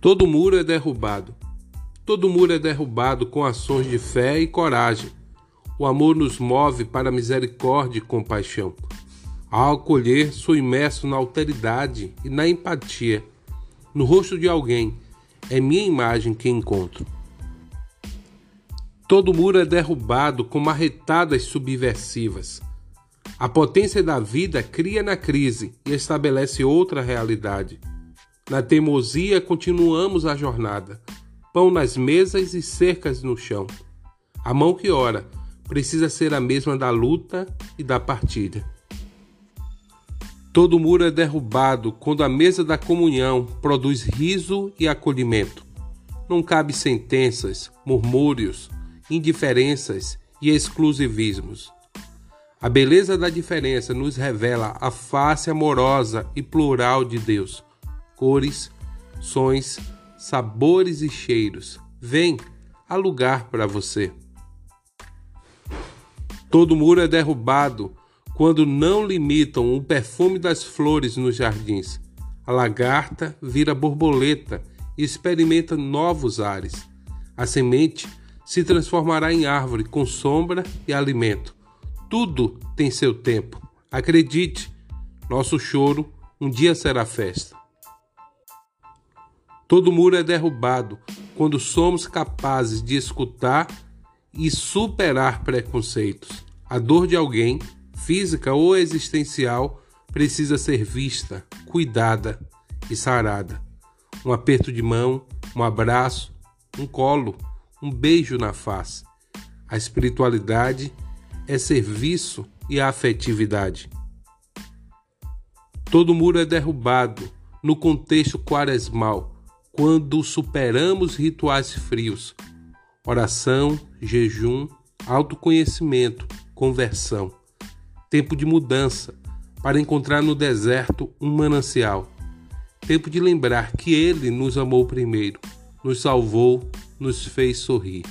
Todo muro é derrubado. Todo muro é derrubado com ações de fé e coragem. O amor nos move para misericórdia e compaixão. Ao acolher, sou imerso na alteridade e na empatia. No rosto de alguém, é minha imagem que encontro. Todo muro é derrubado com marretadas subversivas. A potência da vida cria na crise e estabelece outra realidade. Na teimosia, continuamos a jornada. Pão nas mesas e cercas no chão. A mão que ora precisa ser a mesma da luta e da partilha. Todo muro é derrubado quando a mesa da comunhão produz riso e acolhimento. Não cabe sentenças, murmúrios, indiferenças e exclusivismos. A beleza da diferença nos revela a face amorosa e plural de Deus cores, sons, sabores e cheiros. Vem, há lugar para você. Todo muro é derrubado quando não limitam o perfume das flores nos jardins. A lagarta vira borboleta e experimenta novos ares. A semente se transformará em árvore com sombra e alimento. Tudo tem seu tempo. Acredite, nosso choro um dia será festa. Todo muro é derrubado quando somos capazes de escutar e superar preconceitos. A dor de alguém, física ou existencial, precisa ser vista, cuidada e sarada. Um aperto de mão, um abraço, um colo, um beijo na face. A espiritualidade é serviço e afetividade. Todo muro é derrubado no contexto quaresmal quando superamos rituais frios, oração, jejum, autoconhecimento, conversão, tempo de mudança para encontrar no deserto um manancial, tempo de lembrar que Ele nos amou primeiro, nos salvou, nos fez sorrir.